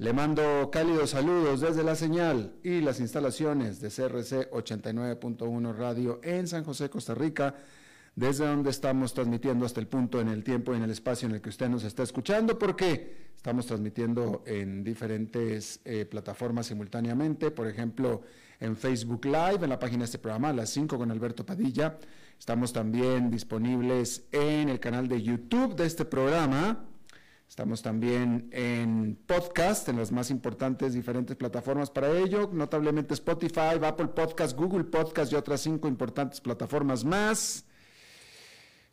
Le mando cálidos saludos desde la señal y las instalaciones de CRC 89.1 Radio en San José, Costa Rica, desde donde estamos transmitiendo hasta el punto en el tiempo y en el espacio en el que usted nos está escuchando, porque estamos transmitiendo en diferentes eh, plataformas simultáneamente, por ejemplo, en Facebook Live, en la página de este programa, a las 5 con Alberto Padilla. Estamos también disponibles en el canal de YouTube de este programa Estamos también en podcast, en las más importantes diferentes plataformas para ello, notablemente Spotify, Apple Podcast, Google Podcast y otras cinco importantes plataformas más.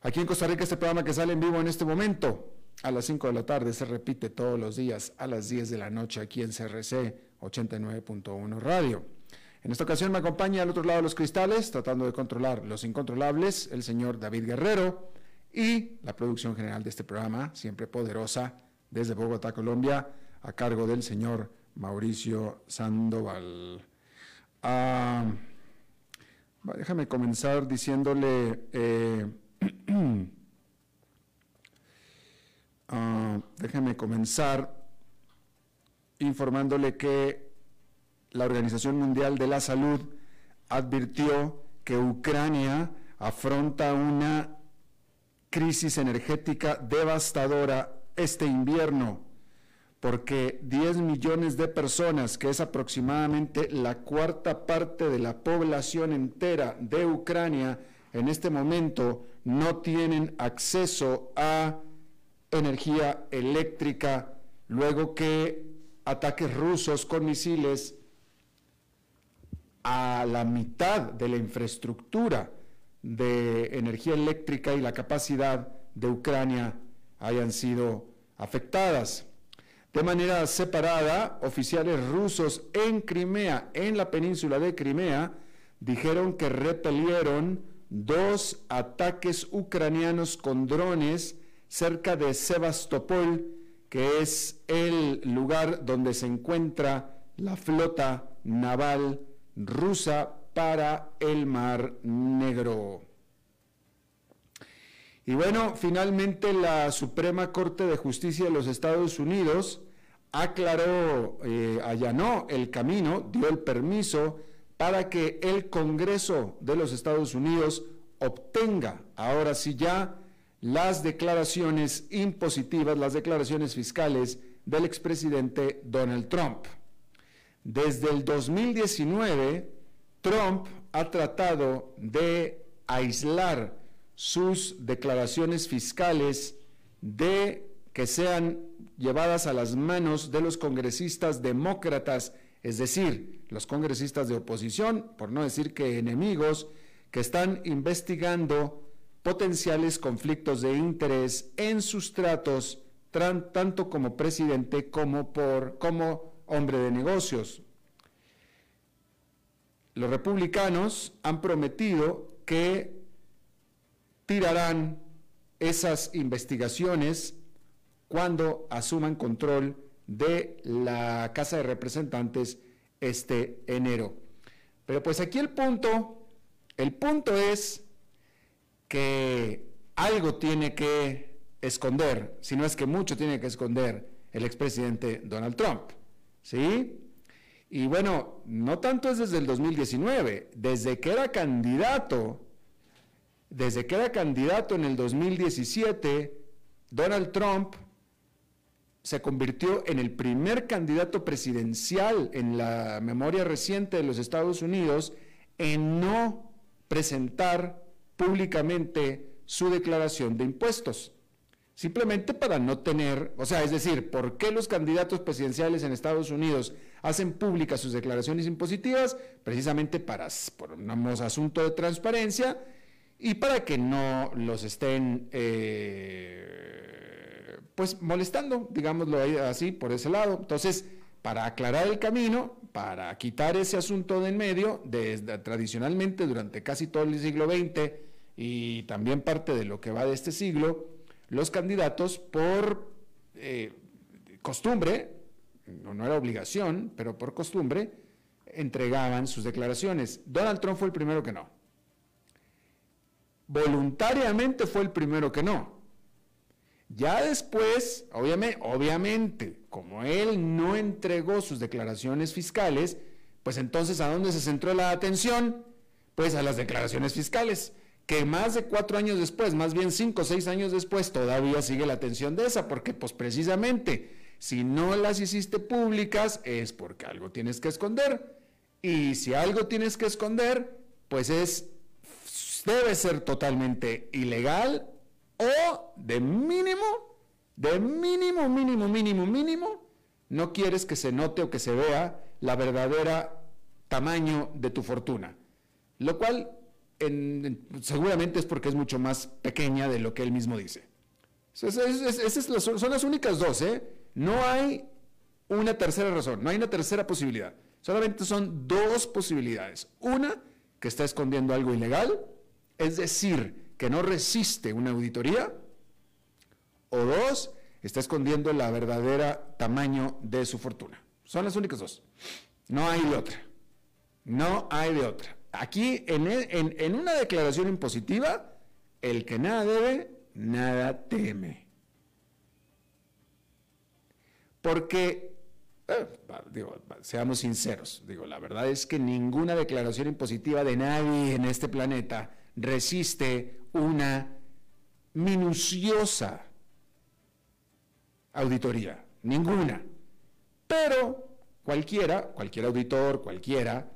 Aquí en Costa Rica este programa que sale en vivo en este momento a las 5 de la tarde se repite todos los días a las 10 de la noche aquí en CRC 89.1 Radio. En esta ocasión me acompaña al otro lado de los cristales, tratando de controlar los incontrolables, el señor David Guerrero y la producción general de este programa, siempre poderosa, desde Bogotá, Colombia, a cargo del señor Mauricio Sandoval. Ah, déjame comenzar diciéndole, eh, ah, déjame comenzar informándole que la Organización Mundial de la Salud advirtió que Ucrania afronta una crisis energética devastadora este invierno, porque 10 millones de personas, que es aproximadamente la cuarta parte de la población entera de Ucrania, en este momento no tienen acceso a energía eléctrica, luego que ataques rusos con misiles a la mitad de la infraestructura de energía eléctrica y la capacidad de Ucrania hayan sido afectadas. De manera separada, oficiales rusos en Crimea, en la península de Crimea, dijeron que repelieron dos ataques ucranianos con drones cerca de Sebastopol, que es el lugar donde se encuentra la flota naval rusa para el Mar Negro. Y bueno, finalmente la Suprema Corte de Justicia de los Estados Unidos aclaró, eh, allanó el camino, dio el permiso para que el Congreso de los Estados Unidos obtenga ahora sí ya las declaraciones impositivas, las declaraciones fiscales del expresidente Donald Trump. Desde el 2019, Trump ha tratado de aislar sus declaraciones fiscales de que sean llevadas a las manos de los congresistas demócratas, es decir, los congresistas de oposición, por no decir que enemigos, que están investigando potenciales conflictos de interés en sus tratos, tanto como presidente como por como hombre de negocios los republicanos han prometido que tirarán esas investigaciones cuando asuman control de la Casa de Representantes este enero. Pero pues aquí el punto, el punto es que algo tiene que esconder, si no es que mucho tiene que esconder el expresidente Donald Trump. ¿Sí? Y bueno, no tanto es desde el 2019, desde que era candidato, desde que era candidato en el 2017, Donald Trump se convirtió en el primer candidato presidencial en la memoria reciente de los Estados Unidos en no presentar públicamente su declaración de impuestos. Simplemente para no tener, o sea, es decir, ¿por qué los candidatos presidenciales en Estados Unidos hacen públicas sus declaraciones impositivas? Precisamente para, por un asunto de transparencia y para que no los estén, eh, pues, molestando, digámoslo así, por ese lado. Entonces, para aclarar el camino, para quitar ese asunto de en medio, desde, tradicionalmente durante casi todo el siglo XX y también parte de lo que va de este siglo, los candidatos por eh, costumbre, no, era obligación, pero por costumbre, entregaban sus declaraciones. Donald Trump fue el primero que no. Voluntariamente fue el primero que no. Ya después, obviamente, obviamente, como él no entregó sus declaraciones fiscales, pues entonces ¿a dónde se centró la atención? Pues a las declaraciones fiscales que más de cuatro años después, más bien cinco o seis años después, todavía sigue la atención de esa, porque pues precisamente si no las hiciste públicas es porque algo tienes que esconder. Y si algo tienes que esconder, pues es, debe ser totalmente ilegal o de mínimo, de mínimo, mínimo, mínimo, mínimo, no quieres que se note o que se vea la verdadera tamaño de tu fortuna. Lo cual seguramente es porque es mucho más pequeña de lo que él mismo dice. Esas son las únicas dos, ¿eh? No hay una tercera razón, no hay una tercera posibilidad. Solamente son dos posibilidades. Una, que está escondiendo algo ilegal, es decir, que no resiste una auditoría. O dos, está escondiendo la verdadera tamaño de su fortuna. Son las únicas dos. No hay de otra. No hay de otra. Aquí, e, en, una declaración impositiva, el que nada debe, nada teme. Porque, eh, digo, seamos sinceros, digo, la verdad es que ninguna declaración impositiva de nadie en este planeta resiste una minuciosa auditoría, ninguna. Pero cualquiera, cualquier auditor, cualquiera,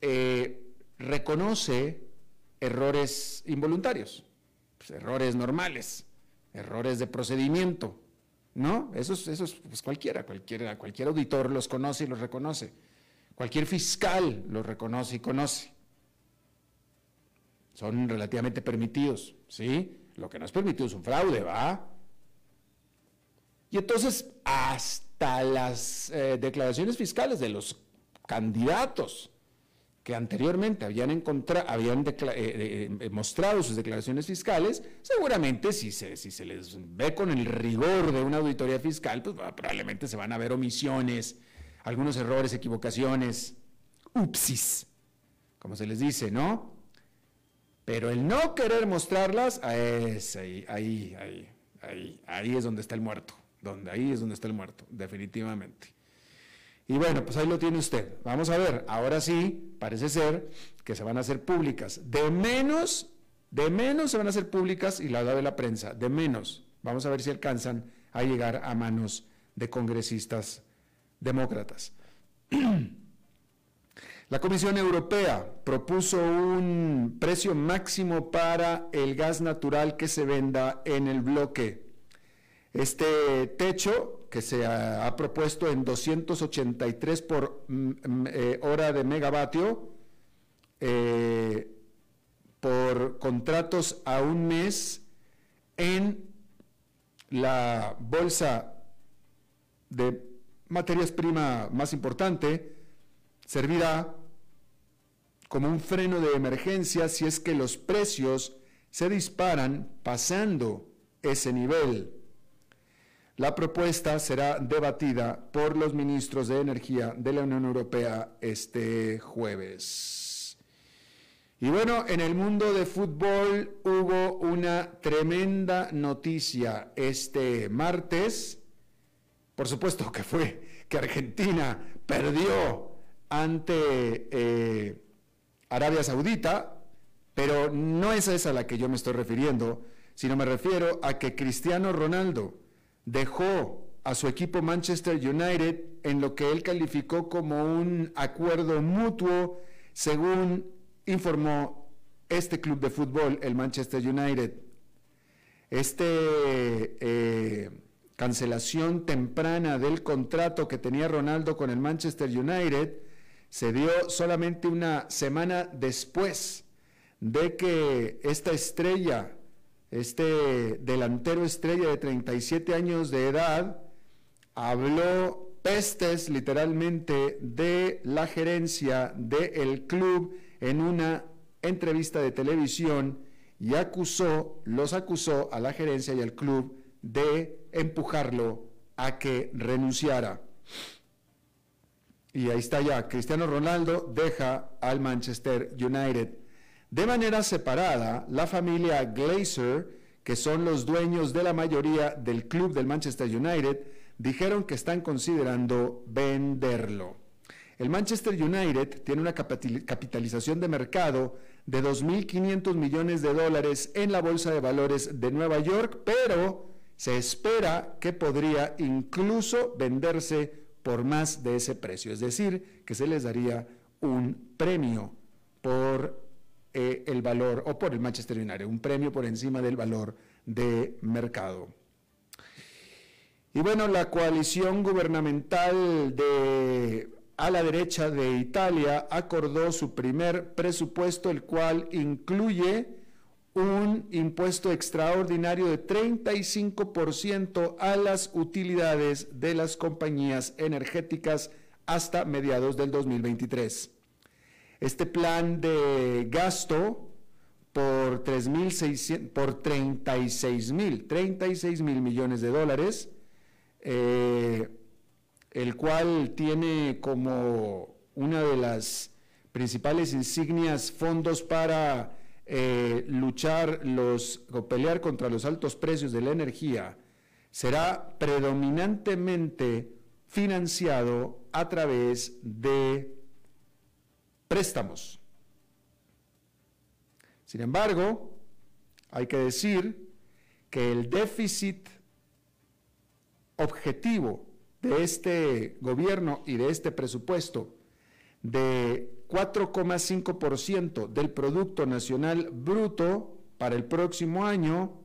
eh, reconoce errores involuntarios, pues, errores normales, errores de procedimiento, ¿no? Esos, esos pues cualquiera, cualquiera, cualquier auditor los conoce y los reconoce. Cualquier fiscal los reconoce y conoce. Son relativamente permitidos, ¿sí? Lo que no es permitido es un fraude, ¿va? Y entonces, hasta las eh, declaraciones fiscales de los candidatos que anteriormente habían, habían eh, eh, eh, mostrado sus declaraciones fiscales, seguramente si se, si se les ve con el rigor de una auditoría fiscal, pues probablemente se van a ver omisiones, algunos errores, equivocaciones, upsis, como se les dice, ¿no? Pero el no querer mostrarlas, es ahí, ahí, ahí, ahí, ahí es donde está el muerto, donde ahí es donde está el muerto, definitivamente. Y bueno, pues ahí lo tiene usted. Vamos a ver, ahora sí, parece ser que se van a hacer públicas. De menos, de menos se van a hacer públicas y la de la prensa, de menos. Vamos a ver si alcanzan a llegar a manos de congresistas demócratas. La Comisión Europea propuso un precio máximo para el gas natural que se venda en el bloque. Este techo que se ha, propuesto en 283 por mm, mm, eh, hora de megavatio eh, por contratos a un mes en la bolsa de materias prima más importante, servirá como un freno de emergencia si es que los precios se disparan pasando ese nivel. La propuesta será debatida por los ministros de Energía de la Unión Europea este jueves. Y bueno, en el mundo de fútbol hubo una tremenda noticia este martes, por supuesto que fue que Argentina perdió ante eh, Arabia Saudita, pero no es esa a la que yo me estoy refiriendo, sino me refiero a que Cristiano Ronaldo dejó a su equipo Manchester United en lo que él calificó como un acuerdo mutuo, según informó este club de fútbol, el Manchester United. Este eh, cancelación temprana del contrato que tenía Ronaldo con el Manchester United se dio solamente una semana después de que esta estrella, este delantero estrella de 37 años de edad, habló pestes literalmente de la gerencia del club en una entrevista de televisión y acusó, los acusó a la gerencia y al club de empujarlo a que renunciara. Y ahí está ya, Cristiano Ronaldo deja al Manchester United. De manera separada, la familia Glazer, que son los dueños de la mayoría del club del Manchester United, dijeron que están considerando venderlo. El Manchester United tiene una capitalización de mercado de 2.500 millones de dólares en la Bolsa de Valores de Nueva York, pero se espera que podría incluso venderse por más de ese precio, es decir, que se les daría un premio por eh, el valor, o por el Manchester United, un premio por encima del valor de mercado. Y bueno, la coalición gubernamental de a la derecha de Italia acordó su primer presupuesto, el cual incluye un impuesto extraordinario de 35% a las utilidades de las compañías energéticas hasta mediados del 2023. Este plan de gasto por, por 36 mil, 36 mil millones de dólares, eh, el cual tiene como una de las principales insignias fondos para eh, luchar los, o pelear contra los altos precios de la energía, será predominantemente financiado a través de préstamos. Sin embargo, hay que decir que el déficit objetivo de este gobierno y de este presupuesto de 4,5% del Producto Nacional Bruto para el próximo año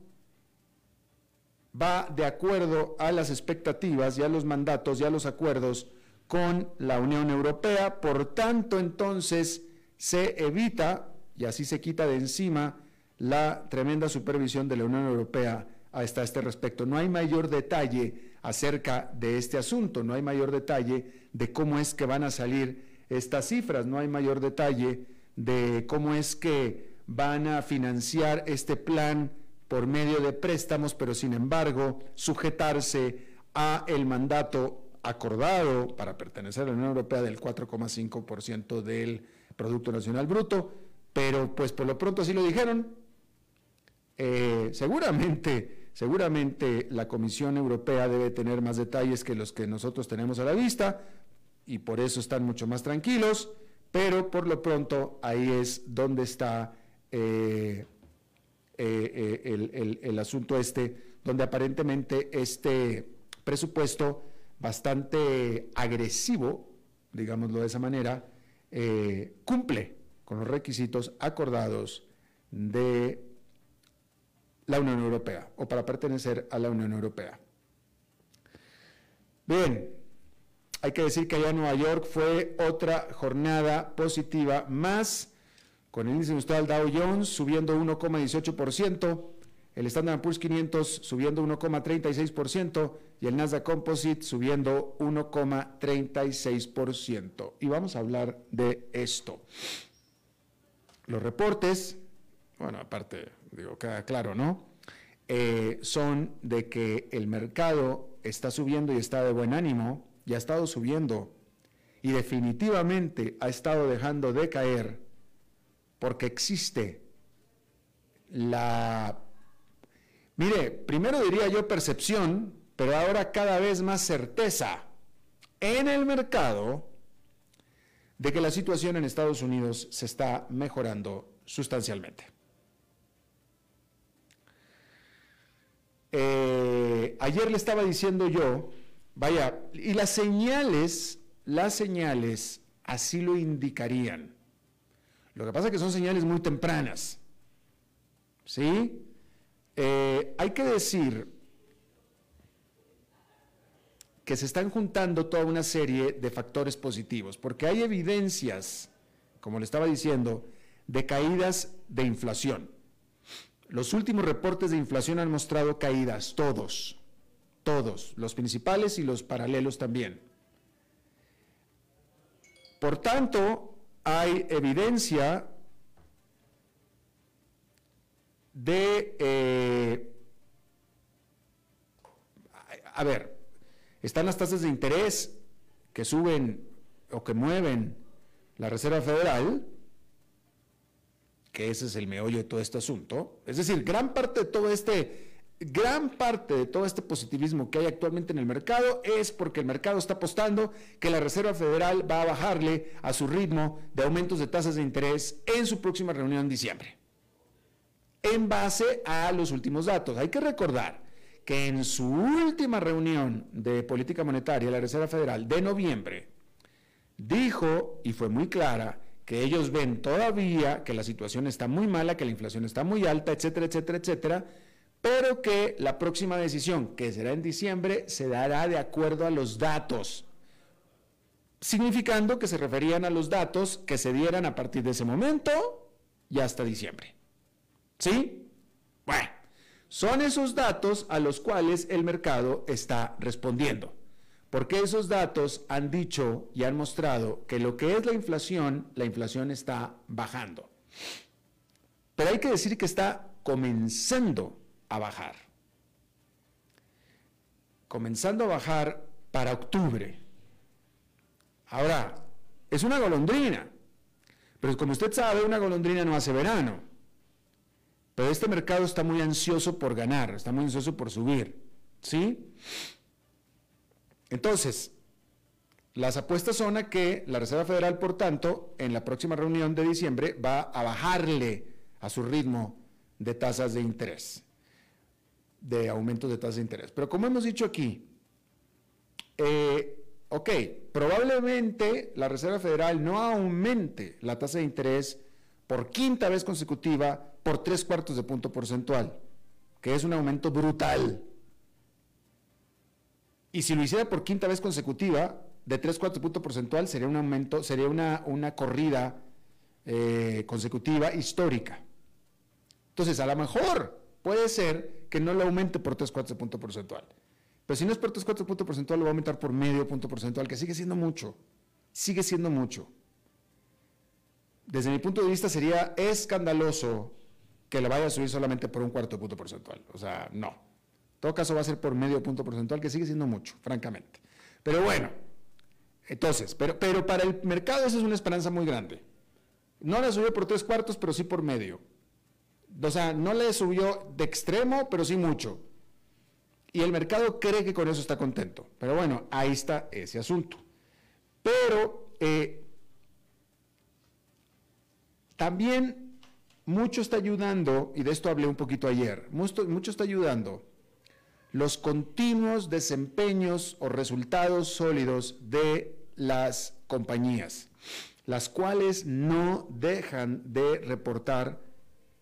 va de acuerdo a las expectativas y a los mandatos y a los acuerdos con la Unión Europea. Por tanto, entonces se evita y así se quita de encima la tremenda supervisión de la Unión Europea hasta este respecto. No hay mayor detalle acerca de este asunto, no hay mayor detalle de cómo es que van a salir estas cifras, no hay mayor detalle de cómo es que van a financiar este plan por medio de préstamos, pero sin embargo sujetarse a el mandato acordado para pertenecer a la Unión Europea del 4,5% del Producto Nacional Bruto, pero pues por lo pronto así lo dijeron. Eh, seguramente, seguramente la Comisión Europea debe tener más detalles que los que nosotros tenemos a la vista, y por eso están mucho más tranquilos, pero por lo pronto ahí es donde está eh, eh, el, asunto este, donde aparentemente este presupuesto bastante agresivo, digámoslo de esa manera, cumple con los requisitos acordados de la Unión Europea o para pertenecer a la Unión Europea. Bien, hay que decir que allá en Nueva York fue otra jornada positiva más, con el índice industrial Dow Jones subiendo 1,18%, el Standard Poor's 500 subiendo 1,36% y el Nasdaq Composite subiendo 1,36%. Y vamos a hablar de esto. Los reportes, bueno, aparte, digo, queda claro, ¿no? Eh, son de que el mercado está subiendo y está de buen ánimo, y ha estado subiendo y definitivamente ha estado dejando de caer porque existe la, mire, primero diría yo percepción, pero ahora cada vez más certeza en el mercado de que la situación en Estados Unidos se está mejorando sustancialmente. Eh, ayer le estaba diciendo yo, vaya, y las señales, las señales así lo indicarían. Lo que pasa es que son señales muy tempranas. ¿Sí? Eh, hay que decir que se están juntando toda una serie de factores positivos, porque hay evidencias, como le estaba diciendo, de caídas de inflación. Los últimos reportes de inflación han mostrado caídas, todos, todos, los principales y los paralelos también. Por tanto, hay evidencia de... Eh, a ver, están las tasas de interés que suben o que mueven la Reserva Federal, que ese es el meollo de todo este asunto. Es decir, gran parte de todo este gran parte de todo este positivismo que hay actualmente en el mercado es porque el mercado está apostando que la Reserva Federal va a bajarle a su ritmo de aumentos de tasas de interés en su próxima reunión en diciembre. En base a los últimos datos. Hay que recordar que en su última reunión de política monetaria, la Reserva Federal de noviembre, dijo, y fue muy clara, que ellos ven todavía que la situación está muy mala, que la inflación está muy alta, etcétera, etcétera, etcétera, pero que la próxima decisión, que será en diciembre, se dará de acuerdo a los datos, significando que se referían a los datos que se dieran a partir de ese momento y hasta diciembre. ¿Sí? Bueno, son esos datos a los cuales el mercado está respondiendo, porque esos datos han dicho y han mostrado que lo que es la inflación, la inflación está bajando. Pero hay que decir que está comenzando a bajar. Comenzando a bajar para octubre. Ahora, es una golondrina, pero como usted sabe, una golondrina no hace verano. Pero este mercado está muy ansioso por ganar, está muy ansioso por subir. ¿Sí? Entonces, las apuestas son a que la Reserva Federal, por tanto, en la próxima reunión de diciembre va a bajarle a su ritmo de tasas de interés de aumentos de tasa de interés. Pero como hemos dicho aquí, eh, ok, probablemente la Reserva Federal no aumente la tasa de interés por quinta vez consecutiva por tres cuartos de punto porcentual, que es un aumento brutal. Y si lo hiciera por quinta vez consecutiva, de tres cuartos de punto porcentual, sería un aumento, sería una, una corrida eh, consecutiva histórica. Entonces, a lo mejor puede ser que no lo aumente por 3 cuartos de punto porcentual. Pero si no es por 3 cuartos de punto porcentual, lo va a aumentar por medio punto porcentual, que sigue siendo mucho. Sigue siendo mucho. Desde mi punto de vista sería escandaloso que lo vaya a subir solamente por un cuarto de punto porcentual. O sea, no. En todo caso va a ser por medio punto porcentual, que sigue siendo mucho, francamente. Pero bueno, entonces, pero, pero para el mercado esa es una esperanza muy grande. No la subió por tres cuartos, pero sí por medio. O sea, no le subió de extremo, pero sí mucho. Y el mercado cree que con eso está contento. Pero bueno, ahí está ese asunto. Pero eh, también mucho está ayudando, y de esto hablé un poquito ayer, mucho, está ayudando los continuos desempeños o resultados sólidos de las compañías, las cuales no dejan de reportar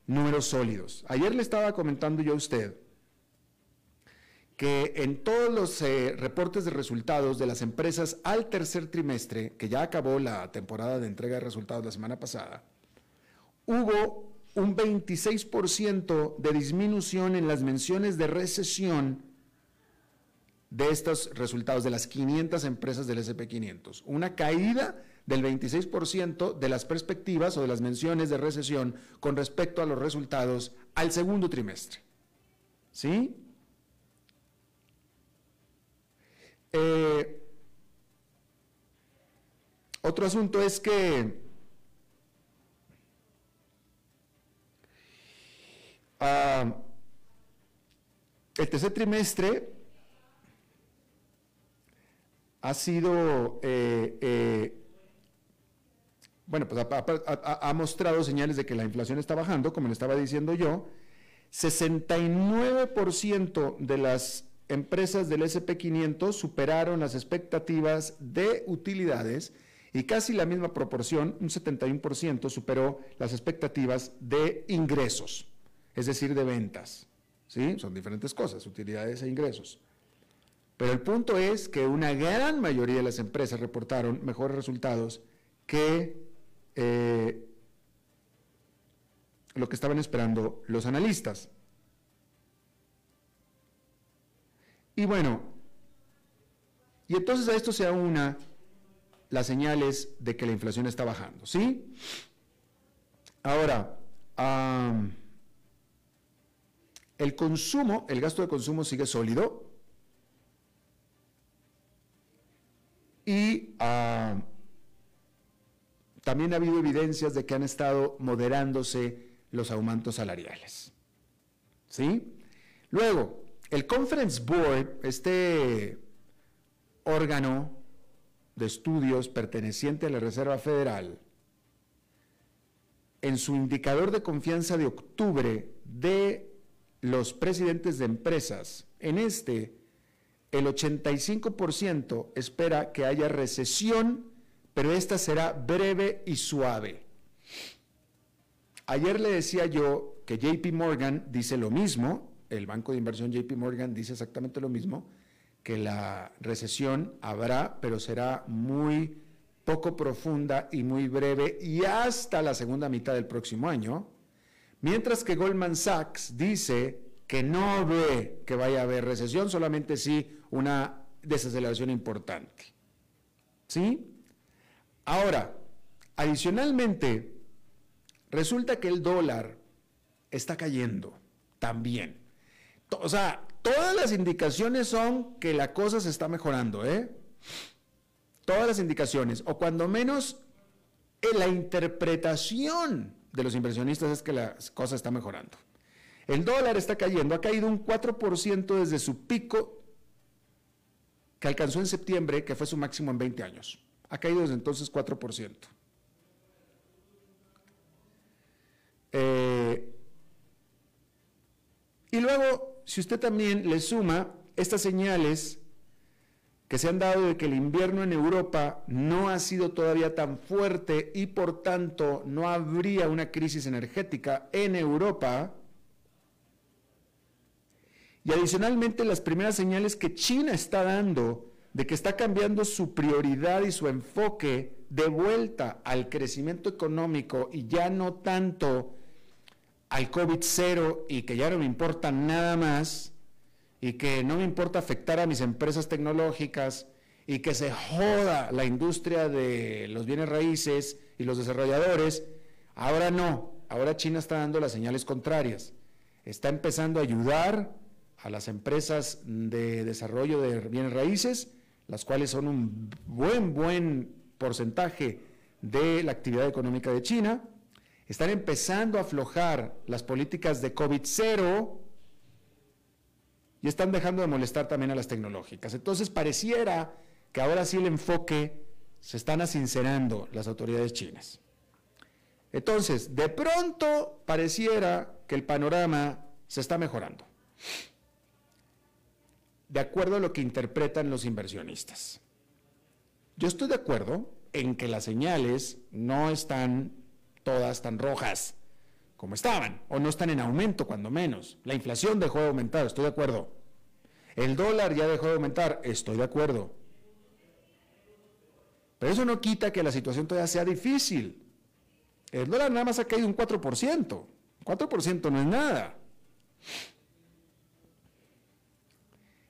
números sólidos. Ayer le estaba comentando yo a usted que en todos los eh, reportes de resultados de las empresas al tercer trimestre, que ya acabó la temporada de entrega de resultados la semana pasada, hubo un 26% de disminución en las menciones de recesión de estos resultados de las 500 empresas del SP500. Una caída del 26% de las perspectivas o de las menciones de recesión con respecto a los resultados al segundo trimestre. ¿Sí? Eh, otro asunto es que ah, el tercer trimestre ha sido, eh, eh, bueno, pues ha, mostrado señales de que la inflación está bajando, como le estaba diciendo yo. 69% de las empresas del SP500 superaron las expectativas de utilidades y casi la misma proporción, un 71%, superó las expectativas de ingresos, es decir, de ventas. ¿Sí? Son diferentes cosas, utilidades e ingresos. Pero el punto es que una gran mayoría de las empresas reportaron mejores resultados que eh, lo que estaban esperando los analistas. Y bueno, y entonces a esto se una las señales de que la inflación está bajando, ¿sí? Ahora, el consumo, el gasto de consumo sigue sólido y también ha habido evidencias de que han estado moderándose los aumentos salariales, ¿sí? Luego, el Conference Board, este órgano de Estudios perteneciente a la Reserva Federal, en su indicador de confianza de octubre de los presidentes de empresas, en este, el 85% espera que haya recesión, pero esta será breve y suave. Ayer le decía yo que JP Morgan dice lo mismo, el banco de inversión JP Morgan dice exactamente lo mismo, que la recesión habrá, pero será muy poco profunda y muy breve y hasta la segunda mitad del próximo año, mientras que Goldman Sachs dice que no ve que vaya a haber recesión, solamente sí una desaceleración importante. ¿Sí? Ahora, adicionalmente, resulta que el dólar está cayendo también. O sea, todas las indicaciones son que la cosa se está mejorando, ¿eh? Todas las indicaciones, o cuando menos en la interpretación de los inversionistas es que la cosa está mejorando. El dólar está cayendo, ha caído un 4% desde su pico que alcanzó en septiembre, que fue su máximo en 20 años. Ha caído desde entonces 4%. Eh, y luego si usted también le suma estas señales que se han dado de que el invierno en Europa no ha sido todavía tan fuerte y por tanto no habría una crisis energética en Europa, y adicionalmente las primeras señales que China está dando de que está cambiando su prioridad y su enfoque de vuelta al crecimiento económico y ya no tanto al COVID-0 y que ya no me importa nada más y que no me importa afectar a mis empresas tecnológicas y que se joda la industria de los bienes raíces y los desarrolladores, ahora no, ahora China está dando las señales contrarias. Está empezando a ayudar a las empresas de desarrollo de bienes raíces, las cuales son un buen, buen porcentaje de la actividad económica de China, están empezando a aflojar las políticas de COVID-0 y están dejando de molestar también a las tecnológicas. Entonces pareciera que ahora sí el enfoque se están asincerando las autoridades chinas. Entonces, de pronto pareciera que el panorama se está mejorando, de acuerdo a lo que interpretan los inversionistas. Yo estoy de acuerdo en que las señales no están todas tan rojas como estaban, o no están en aumento cuando menos. La inflación dejó de aumentar, estoy de acuerdo. El dólar ya dejó de aumentar, estoy de acuerdo. Pero eso no quita que la situación todavía sea difícil. El dólar nada más ha caído un 4%. 4% no es nada.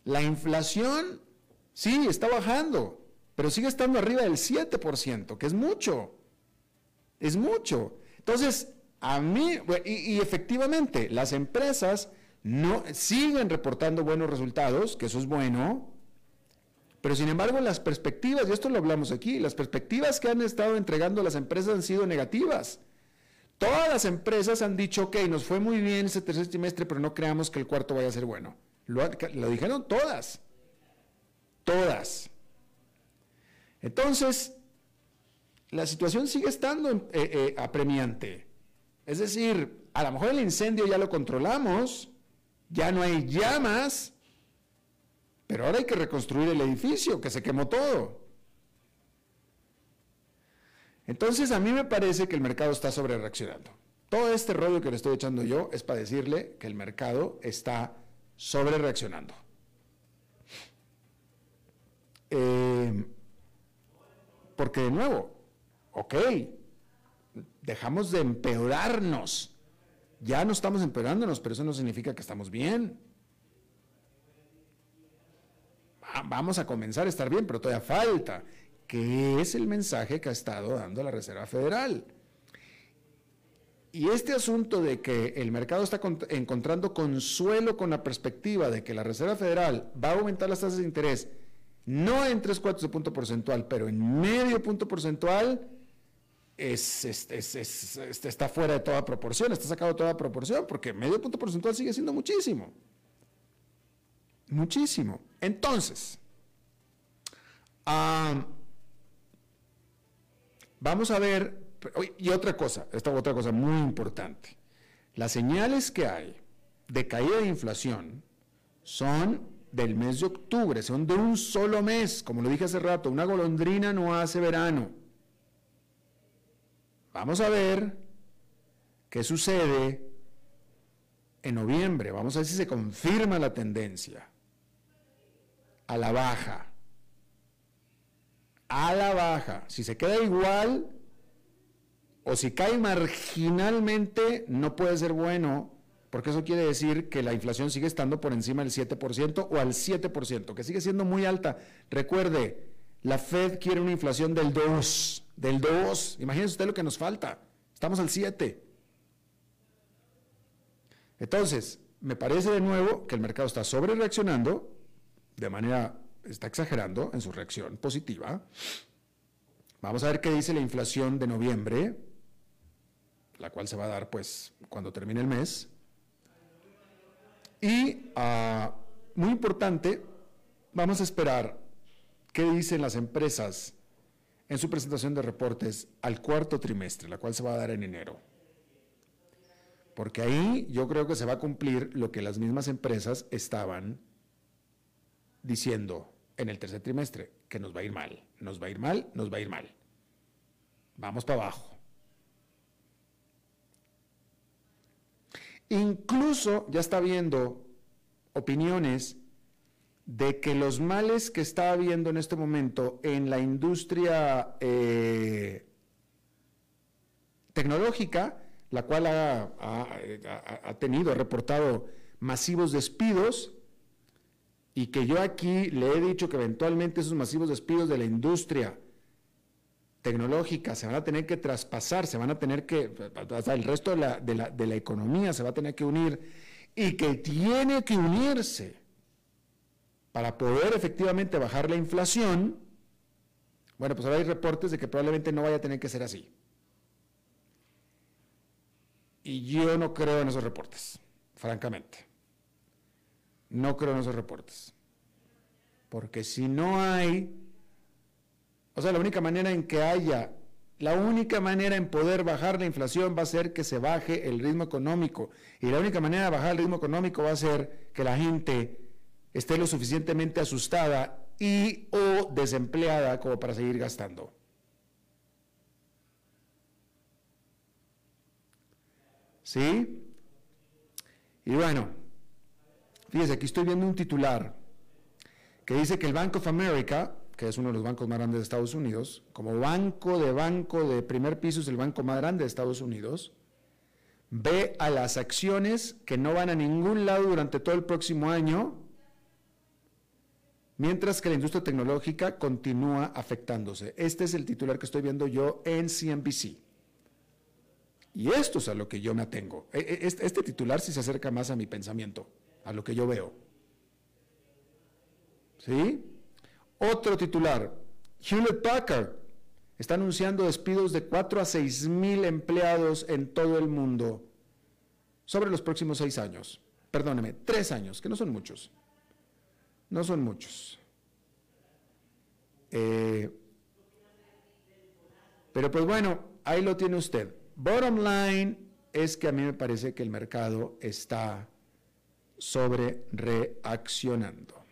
La inflación, sí, está bajando, pero sigue estando arriba del 7%, que es mucho es mucho. Entonces, a mí, y, efectivamente, las empresas no siguen reportando buenos resultados, que eso es bueno, pero sin embargo las perspectivas, y esto lo hablamos aquí, las perspectivas que han estado entregando las empresas han sido negativas. Todas las empresas han dicho, ok, nos fue muy bien ese tercer trimestre, pero no creamos que el cuarto vaya a ser bueno. Lo, lo dijeron todas. Todas. Entonces, la situación sigue estando eh, eh, apremiante. Es decir, a lo mejor el incendio ya lo controlamos, ya no hay llamas, pero ahora hay que reconstruir el edificio que se quemó todo. Entonces a mí me parece que el mercado está sobre reaccionando. Todo este rollo que le estoy echando yo es para decirle que el mercado está sobre reaccionando. Eh, porque de nuevo, ok, dejamos de empeorarnos. Ya no estamos empeorándonos, pero eso no significa que estamos bien. Vamos a comenzar a estar bien, pero todavía falta. ¿Qué es el mensaje que ha estado dando la Reserva Federal? Y este asunto de que el mercado está encontrando consuelo con la perspectiva de que la Reserva Federal va a aumentar las tasas de interés, no en tres cuartos de punto porcentual, pero en medio punto porcentual, es, está fuera de toda proporción, está sacado de toda proporción, porque medio punto porcentual sigue siendo muchísimo. Muchísimo. Entonces, vamos a ver, y otra cosa, esta otra cosa muy importante. Las señales que hay de caída de inflación son del mes de octubre, son de un solo mes, como lo dije hace rato, una golondrina no hace verano. Vamos a ver qué sucede en noviembre. Vamos a ver si se confirma la tendencia a la baja. A la baja. Si se queda igual o si cae marginalmente, no puede ser bueno, porque eso quiere decir que la inflación sigue estando por encima del 7% o al 7%, que sigue siendo muy alta. Recuerde, la Fed quiere una inflación del 2 del 2. Imagínense usted lo que nos falta. Estamos al 7. Entonces, me parece de nuevo que el mercado está sobre reaccionando, de manera, está exagerando en su reacción positiva. Vamos a ver qué dice la inflación de noviembre, la cual se va a dar pues cuando termine el mes. Y ah, muy importante, vamos a esperar qué dicen las empresas en su presentación de reportes al cuarto trimestre, la cual se va a dar en enero. Porque ahí yo creo que se va a cumplir lo que las mismas empresas estaban diciendo en el tercer trimestre, que nos va a ir mal, nos va a ir mal, nos va a ir mal. Vamos para abajo. Incluso ya está viendo opiniones de que los males que está habiendo en este momento en la industria eh, tecnológica, la cual ha, tenido, ha reportado masivos despidos, y que yo aquí le he dicho que eventualmente esos masivos despidos de la industria tecnológica se van a tener que traspasar, se van a tener que, hasta el resto de la, economía se va a tener que unir, y que tiene que unirse para poder efectivamente bajar la inflación, bueno, pues ahora hay reportes de que probablemente no vaya a tener que ser así. Y yo no creo en esos reportes, francamente. No creo en esos reportes. Porque si no hay, o sea, la única manera en que haya, la única manera en poder bajar la inflación va a ser que se baje el ritmo económico. Y la única manera de bajar el ritmo económico va a ser que la gente esté lo suficientemente asustada y o desempleada como para seguir gastando. ¿Sí? Y bueno, fíjese, aquí estoy viendo un titular que dice que el Bank of America, que es uno de los bancos más grandes de Estados Unidos, como banco de banco de primer piso es el banco más grande de Estados Unidos, ve a las acciones que no van a ningún lado durante todo el próximo año mientras que la industria tecnológica continúa afectándose. Este es el titular que estoy viendo yo en CNBC. Y esto es a lo que yo me atengo. E, e, este titular sí se acerca más a mi pensamiento, a lo que yo veo. ¿Sí? Otro titular, Hewlett Packard está anunciando despidos de 4 a 6 mil empleados en todo el mundo sobre los próximos seis años. Perdóneme, tres años, que no son muchos. No son muchos. Eh, Pero pues bueno, ahí lo tiene usted. Bottom line es que a mí me parece que el mercado está sobre reaccionando.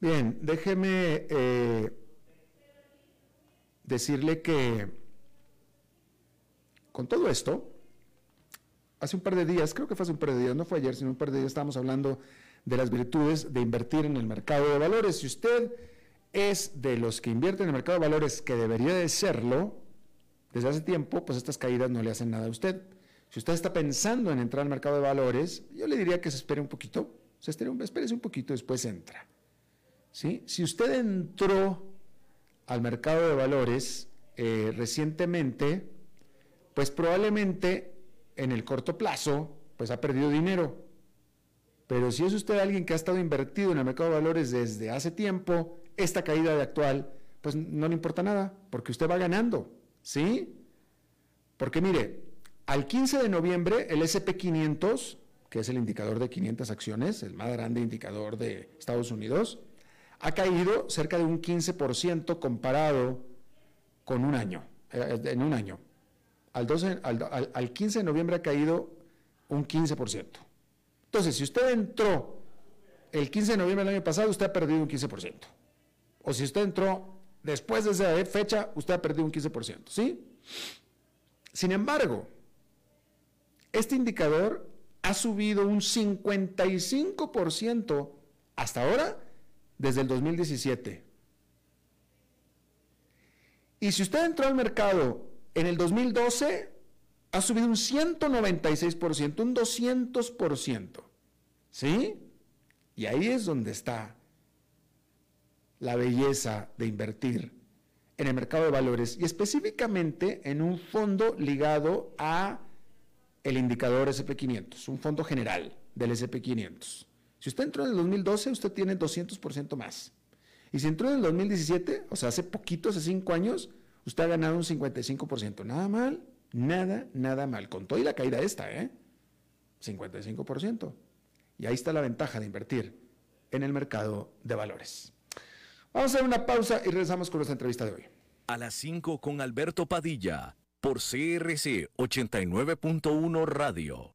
bien, déjeme eh, decirle que con todo esto, hace un par de días, creo que fue hace un par de días, no fue ayer, sino un par de días, estábamos hablando de las virtudes de invertir en el mercado de valores. Si usted es de los que invierten en el mercado de valores, que debería de serlo, desde hace tiempo, pues estas caídas no le hacen nada a usted. Si usted está pensando en entrar al mercado de valores, yo le diría que se espere un poquito, se espere un, espérese un poquito, después entra. ¿Sí? Si usted entró al mercado de valores eh, recientemente, pues probablemente en el corto plazo, pues ha perdido dinero. Pero si es usted alguien que ha estado invertido en el mercado de valores desde hace tiempo, esta caída de actual, pues no le importa nada, porque usted va ganando, ¿sí? Porque mire, al 15 de noviembre el SP500, que es el indicador de 500 acciones, el más grande indicador de Estados Unidos, ha caído cerca de un 15% comparado con un año, eh, en un año. Al, 12, al, al 15 de noviembre ha caído un 15%. Entonces, si usted entró el 15 de noviembre del año pasado, usted ha perdido un 15% o si usted entró después de esa fecha, usted ha perdido un 15%, ¿sí? Sin embargo, este indicador ha subido un 55% hasta ahora desde el 2017. Y si usted entró al mercado en el 2012, ha subido un 196%, un 200%. ¿Sí? Y ahí es donde está la belleza de invertir en el mercado de valores y específicamente en un fondo ligado a el indicador SP500, un fondo general del SP500. Si usted entró en el 2012, usted tiene 200% más. Y si entró en el 2017, o sea, hace poquito, hace cinco años, usted ha ganado un 55%. Nada mal, nada, nada mal. Con todo y la caída esta, ¿eh? 55%. Y ahí está la ventaja de invertir en el mercado de valores. Vamos a hacer una pausa y regresamos con nuestra entrevista de hoy. A las 5 con Alberto Padilla, por CRC 89.1 Radio.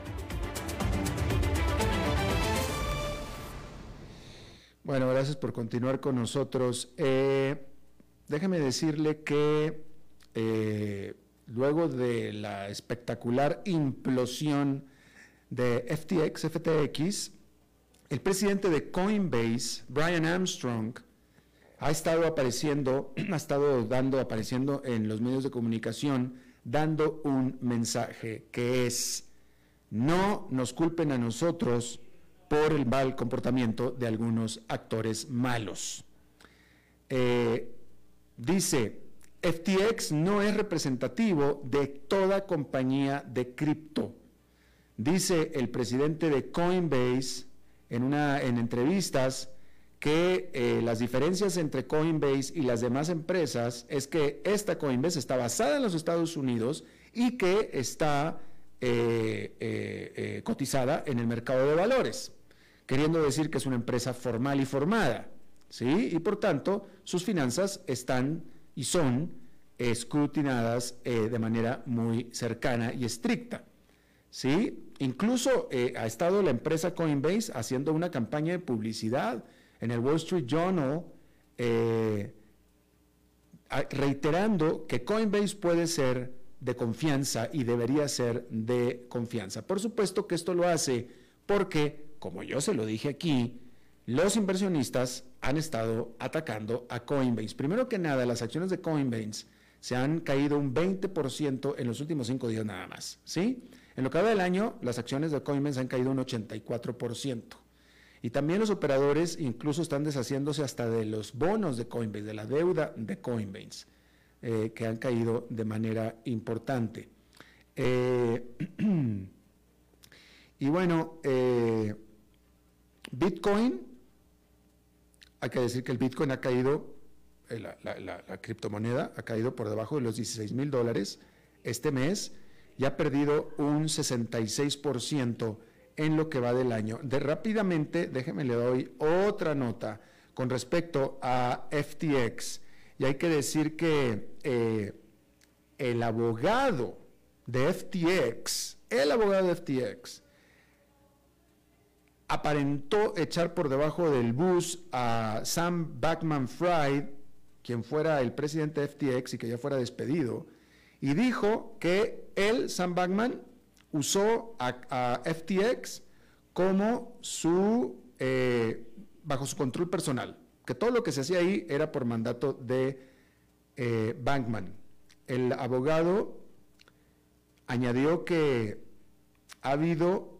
Bueno, gracias por continuar con nosotros. Eh, déjeme decirle que eh, luego de la espectacular implosión de FTX, FTX, el presidente de Coinbase, Brian Armstrong, ha estado apareciendo, ha estado dando, apareciendo en los medios de comunicación, dando un mensaje que es, no nos culpen a nosotros por el mal comportamiento de algunos actores malos. Eh, dice, FTX no es representativo de toda compañía de cripto. Dice el presidente de Coinbase en, una, en entrevistas, que eh, las diferencias entre Coinbase y las demás empresas es que esta Coinbase está basada en los Estados Unidos y que está eh, cotizada en el mercado de valores, queriendo decir que es una empresa formal y formada, ¿sí? Y por tanto, sus finanzas están y son escrutinadas de manera muy cercana y estricta, ¿sí? Incluso ha estado la empresa Coinbase haciendo una campaña de publicidad en el Wall Street Journal eh, reiterando que Coinbase puede ser de confianza y debería ser de confianza. Por supuesto que esto lo hace porque, como yo se lo dije aquí, los inversionistas han estado atacando a Coinbase. Primero que nada, las acciones de Coinbase se han caído un 20% en los últimos cinco días nada más, ¿sí? En lo que va del año, las acciones de Coinbase han caído un 84%. Y también los operadores incluso están deshaciéndose hasta de los bonos de Coinbase, de la deuda de Coinbase, eh, que han caído de manera importante. Eh, y bueno, eh, Bitcoin, hay que decir que el Bitcoin ha caído, la, la, criptomoneda ha caído por debajo de los 16 mil dólares este mes y ha perdido un 66% en lo que va del año. De rápidamente, déjeme le doy otra nota con respecto a FTX. Y hay que decir que eh, el abogado de FTX, el abogado de FTX, aparentó echar por debajo del bus a Sam Backman Fried, quien fuera el presidente de FTX y que ya fuera despedido, y dijo que él, Sam Backman, usó a, FTX como su, eh, bajo su control personal, que todo lo que se hacía ahí era por mandato de eh, Bankman. El abogado añadió que ha habido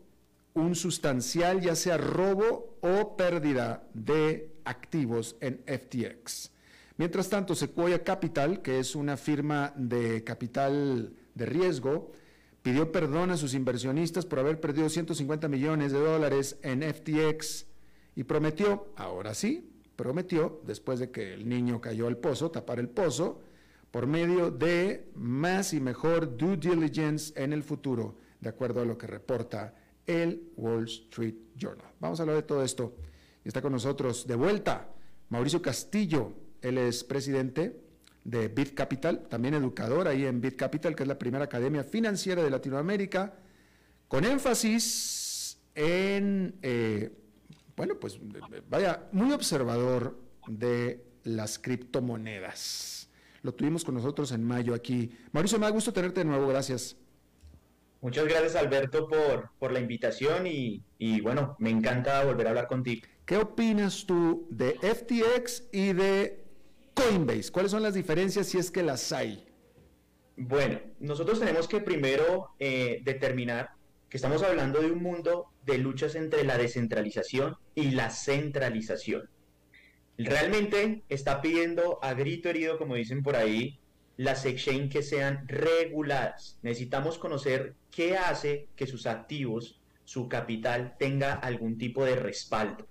un sustancial, ya sea robo o pérdida de activos en FTX. Mientras tanto, Sequoia Capital, que es una firma de capital de riesgo, pidió perdón a sus inversionistas por haber perdido 150 millones de dólares en FTX y prometió, ahora sí, prometió, después de que el niño cayó al pozo, tapar el pozo, por medio de más y mejor due diligence en el futuro, de acuerdo a lo que reporta el Wall Street Journal. Vamos a hablar de todo esto. Está con nosotros de vuelta Mauricio Castillo, él es presidente de Bit Capital, también educador ahí en Bit Capital, que es la primera academia financiera de Latinoamérica, con énfasis en, eh, bueno, pues vaya, muy observador de las criptomonedas. Lo tuvimos con nosotros en mayo aquí. Mauricio, me da gusto tenerte de nuevo, gracias. Muchas gracias Alberto por, por la invitación y, y bueno, me encanta volver a hablar contigo. ¿Qué opinas tú de FTX y de Coinbase? ¿Cuáles son las diferencias si es que las hay? Bueno, nosotros tenemos que primero eh, determinar que estamos hablando de un mundo de luchas entre la descentralización y la centralización. Realmente está pidiendo a grito herido, como dicen por ahí, las exchange que sean reguladas. Necesitamos conocer qué hace que sus activos, su capital, tenga algún tipo de respaldo.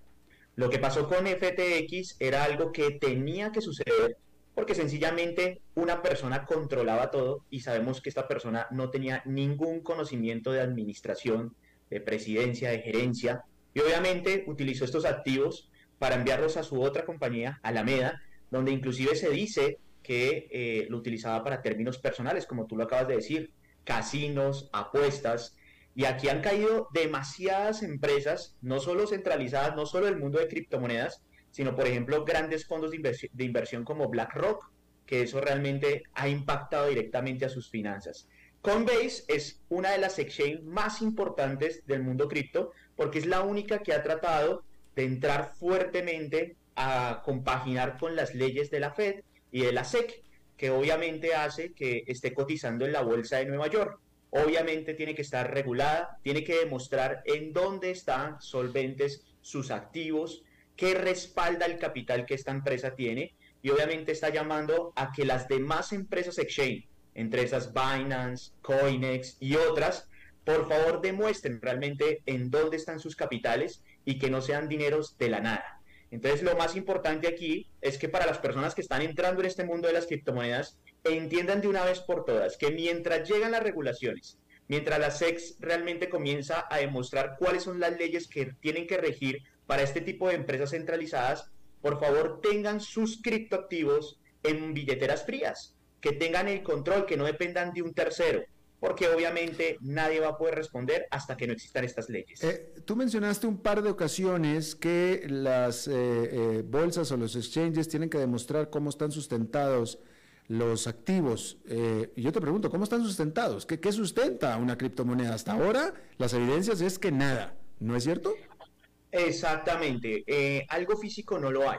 Lo que pasó con FTX era algo que tenía que suceder porque sencillamente una persona controlaba todo y sabemos que esta persona no tenía ningún conocimiento de administración, de presidencia, de gerencia y obviamente utilizó estos activos para enviarlos a su otra compañía, Alameda, donde inclusive se dice que eh, lo utilizaba para términos personales, como tú lo acabas de decir, casinos, apuestas, y aquí han caído demasiadas empresas, no solo centralizadas, no solo el mundo de criptomonedas, sino por ejemplo grandes fondos de, inversión, como BlackRock, que eso realmente ha impactado directamente a sus finanzas. Coinbase es una de las exchanges más importantes del mundo cripto porque es la única que ha tratado de entrar fuertemente a compaginar con las leyes de la Fed y de la SEC, que obviamente hace que esté cotizando en la bolsa de Nueva York obviamente tiene que estar regulada, tiene que demostrar en dónde están solventes sus activos, qué respalda el capital que esta empresa tiene y obviamente está llamando a que las demás empresas exchange, entre Binance, Coinex y otras, por favor demuestren realmente en dónde están sus capitales y que no sean dineros de la nada. Entonces lo más importante aquí es que para las personas que están entrando en este mundo de las criptomonedas, entiendan de una vez por todas que mientras llegan las regulaciones, mientras la SEX realmente comienza a demostrar cuáles son las leyes que tienen que regir para este tipo de empresas centralizadas, por favor tengan sus criptoactivos en billeteras frías, que tengan el control, que no dependan de un tercero, porque obviamente nadie va a poder responder hasta que no existan estas leyes. Eh, tú mencionaste un par de ocasiones que las eh, eh, bolsas o los exchanges tienen que demostrar cómo están sustentados los activos. Eh, y yo te pregunto, ¿cómo están sustentados? ¿Qué, ¿Qué, sustenta una criptomoneda? Hasta ahora, las evidencias es que nada, ¿no es cierto? Exactamente, eh, algo físico no lo hay.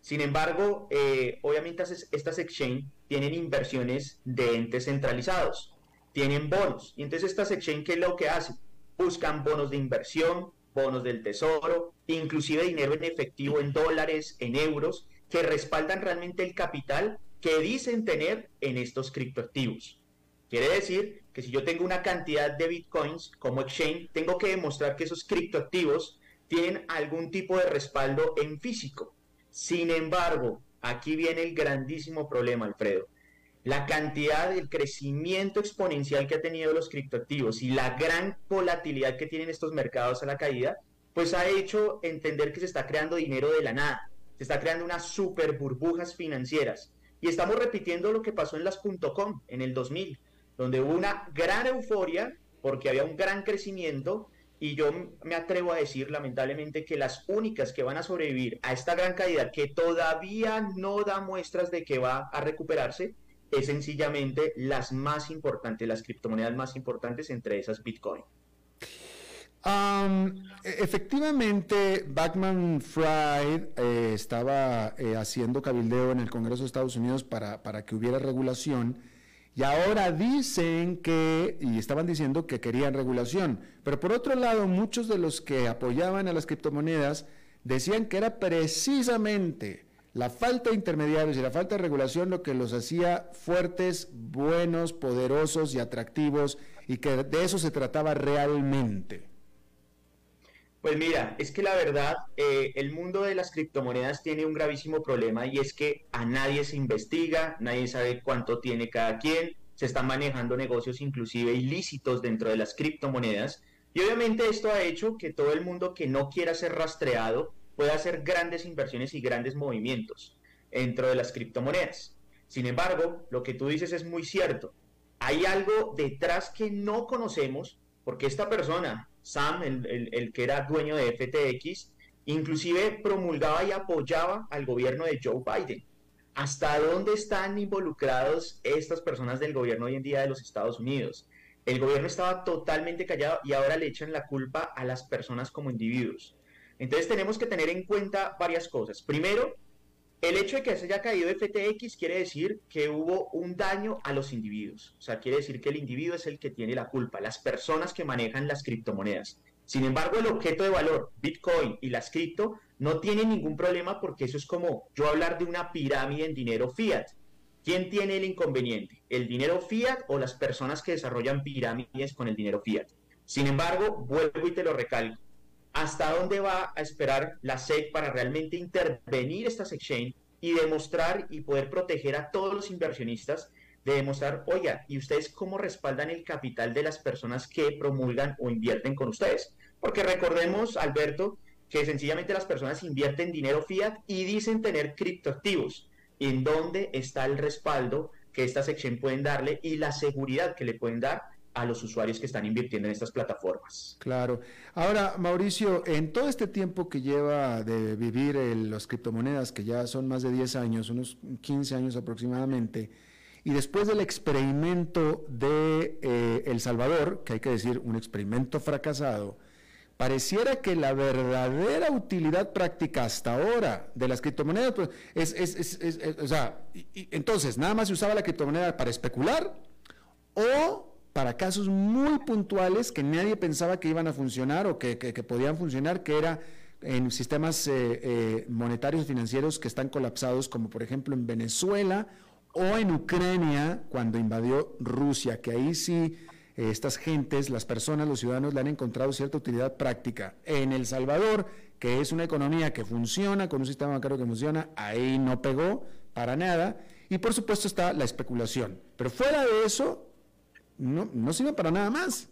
Sin embargo, eh, obviamente estas exchange tienen inversiones de entes centralizados, tienen bonos. Y entonces estas exchange, ¿qué es lo que hacen? Buscan bonos de inversión, bonos del tesoro, inclusive dinero en efectivo en dólares, en euros, que respaldan realmente el capital que dicen tener en estos criptoactivos. Quiere decir que si yo tengo una cantidad de bitcoins como exchange, tengo que demostrar que esos criptoactivos tienen algún tipo de respaldo en físico. Sin embargo, aquí viene el grandísimo problema, Alfredo. La cantidad, el crecimiento exponencial que ha tenido los criptoactivos y la gran volatilidad que tienen estos mercados a la caída, pues ha hecho entender que se está creando dinero de la nada. Se está creando unas super burbujas financieras y estamos repitiendo lo que pasó en las .com en el 2000, donde hubo una gran euforia porque había un gran crecimiento y yo me atrevo a decir lamentablemente que las únicas que van a sobrevivir a esta gran caída que todavía no da muestras de que va a recuperarse es sencillamente las más importantes, las criptomonedas más importantes, entre esas Bitcoin. efectivamente, Backman Fried eh, estaba eh, haciendo cabildeo en el Congreso de Estados Unidos para, para, que hubiera regulación y ahora dicen que, y estaban diciendo que querían regulación, pero por otro lado, muchos de los que apoyaban a las criptomonedas decían que era precisamente la falta de intermediarios y la falta de regulación lo que los hacía fuertes, buenos, poderosos y atractivos y que de eso se trataba realmente. Pues mira, es que la verdad, eh, el mundo de las criptomonedas tiene un gravísimo problema y es que a nadie se investiga, nadie sabe cuánto tiene cada quien, se están manejando negocios inclusive ilícitos dentro de las criptomonedas y obviamente esto ha hecho que todo el mundo que no quiera ser rastreado pueda hacer grandes inversiones y grandes movimientos dentro de las criptomonedas. Sin embargo, lo que tú dices es muy cierto. Hay algo detrás que no conocemos porque esta persona Sam, el, que era dueño de FTX, inclusive promulgaba y apoyaba al gobierno de Joe Biden. ¿Hasta dónde están involucrados estas personas del gobierno hoy en día de los Estados Unidos? El gobierno estaba totalmente callado y ahora le echan la culpa a las personas como individuos. Entonces tenemos que tener en cuenta varias cosas. Primero, el hecho de que se haya caído FTX quiere decir que hubo un daño a los individuos. O sea, quiere decir que el individuo es el que tiene la culpa, las personas que manejan las criptomonedas. Sin embargo, el objeto de valor, Bitcoin y las cripto, no tienen ningún problema porque eso es como yo hablar de una pirámide en dinero fiat. ¿Quién tiene el inconveniente? ¿El dinero fiat o las personas que desarrollan pirámides con el dinero fiat? Sin embargo, vuelvo y te lo recalco hasta dónde va a esperar la SEC para realmente intervenir estas exchange y demostrar y poder proteger a todos los inversionistas de demostrar, oiga, ¿y ustedes cómo respaldan el capital de las personas que promulgan o invierten con ustedes? Porque recordemos, Alberto, que sencillamente las personas invierten dinero fiat y dicen tener criptoactivos. ¿En dónde está el respaldo que estas exchange pueden darle y la seguridad que le pueden dar a los usuarios que están invirtiendo en estas plataformas. Claro. Ahora, Mauricio, en todo este tiempo que lleva de vivir en las criptomonedas, que ya son más de 10 años, unos 15 años aproximadamente, y después del experimento de eh, El Salvador, que hay que decir un experimento fracasado, pareciera que la verdadera utilidad práctica hasta ahora de las criptomonedas pues, es, es, es, o sea, entonces, nada más se usaba la criptomoneda para especular o para casos muy puntuales que nadie pensaba que iban a funcionar o que, podían funcionar, que era en sistemas eh, eh, monetarios financieros que están colapsados, como por ejemplo en Venezuela o en Ucrania, cuando invadió Rusia, que ahí sí eh, estas gentes, las personas, los ciudadanos le han encontrado cierta utilidad práctica. En El Salvador, que es una economía que funciona, con un sistema bancario que funciona, ahí no pegó para nada. Y por supuesto está la especulación. Pero fuera de eso, no, no sirve para nada más.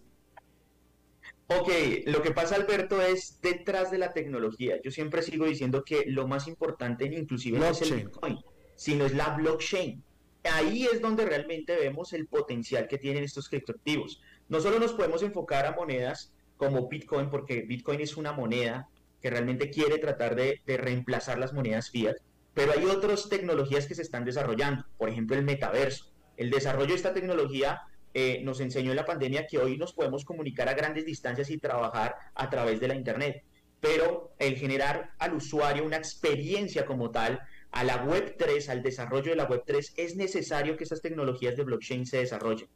Ok, lo que pasa, Alberto, es detrás de la tecnología. Yo siempre sigo diciendo que lo más importante, inclusive, no es el Bitcoin, sino es la blockchain. Ahí es donde realmente vemos el potencial que tienen estos criptoactivos. No solo nos podemos enfocar a monedas como Bitcoin, porque Bitcoin es una moneda que realmente quiere tratar de, de reemplazar las monedas fiat, pero hay otras tecnologías que se están desarrollando, por ejemplo el metaverso. El desarrollo de esta tecnología eh, nos enseñó en la pandemia que hoy nos podemos comunicar a grandes distancias y trabajar a través de la Internet, pero el generar al usuario una experiencia como tal, a la Web3, al desarrollo de la Web3, es necesario que estas tecnologías de blockchain se desarrollen.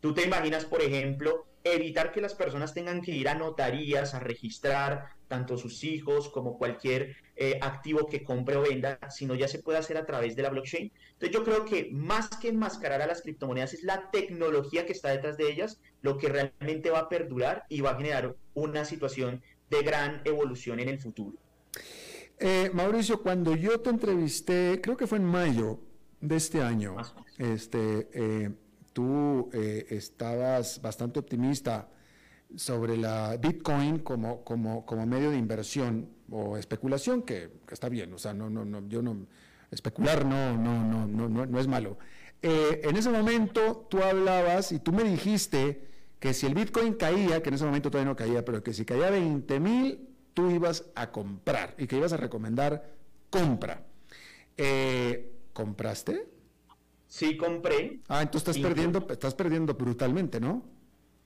Tú te imaginas, por ejemplo, evitar que las personas tengan que ir a notarías a registrar tanto sus hijos como cualquier eh, activo que compre o venda, sino ya se puede hacer a través de la blockchain. Entonces yo creo que más que enmascarar a las criptomonedas es la tecnología que está detrás de ellas lo que realmente va a perdurar y va a generar una situación de gran evolución en el futuro. Eh, Mauricio, cuando yo te entrevisté, creo que fue en mayo de este año, este, eh, tú eh, estabas bastante optimista sobre la Bitcoin como, como, como medio de inversión o especulación, que, está bien, o sea, no, no, no, yo no, especular no, no, no, no, no es malo. Eh, en ese momento tú hablabas y tú me dijiste que si el Bitcoin caía, que en ese momento todavía no caía, pero que si caía 20 mil, tú ibas a comprar y que ibas a recomendar compra. Eh, ¿Compraste? Sí, compré. Ah, entonces estás perdiendo, estás perdiendo brutalmente, ¿no?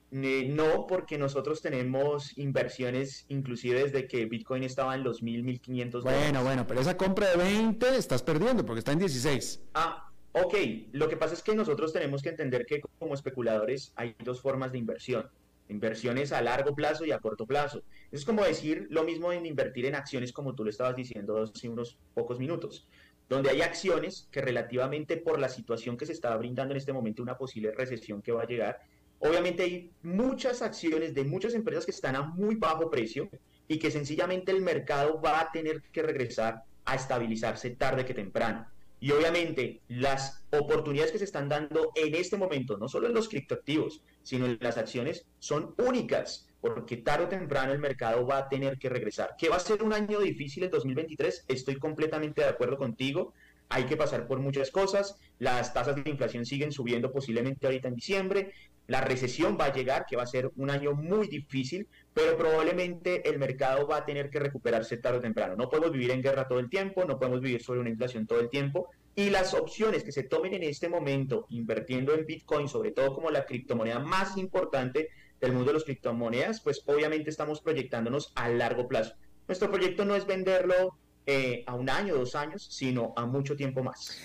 no, porque nosotros tenemos inversiones inclusive desde que Bitcoin estaba en los 1000, 1500 dólares. Bueno, bueno, pero esa compra de 20 estás perdiendo porque está en 16. Ah, ok. Lo que pasa es que nosotros tenemos que entender que como especuladores hay dos formas de inversión. Inversiones a largo plazo y a corto plazo. Es como decir lo mismo en invertir en acciones como tú lo estabas diciendo hace unos pocos minutos donde hay acciones que relativamente por la situación que se está brindando en este momento, una posible recesión que va a llegar, obviamente hay muchas acciones de muchas empresas que están a muy bajo precio y que sencillamente el mercado va a tener que regresar a estabilizarse tarde que temprano. Y obviamente las oportunidades que se están dando en este momento, no solo en los criptoactivos, sino en las acciones, son únicas porque tarde o temprano el mercado va a tener que regresar. ¿Que va a ser un año difícil el 2023? Estoy completamente de acuerdo contigo. Hay que pasar por muchas cosas. Las tasas de inflación siguen subiendo posiblemente ahorita en diciembre. La recesión va a llegar, que va a ser un año muy difícil, pero probablemente el mercado va a tener que recuperarse tarde o temprano. No podemos vivir en guerra todo el tiempo, no podemos vivir sobre una inflación todo el tiempo. Y las opciones que se tomen en este momento, invirtiendo en Bitcoin, sobre todo como la criptomoneda más importante, del mundo de las criptomonedas, pues obviamente estamos proyectándonos a largo plazo. Nuestro proyecto no es venderlo eh, a un año, dos años, sino a mucho tiempo más.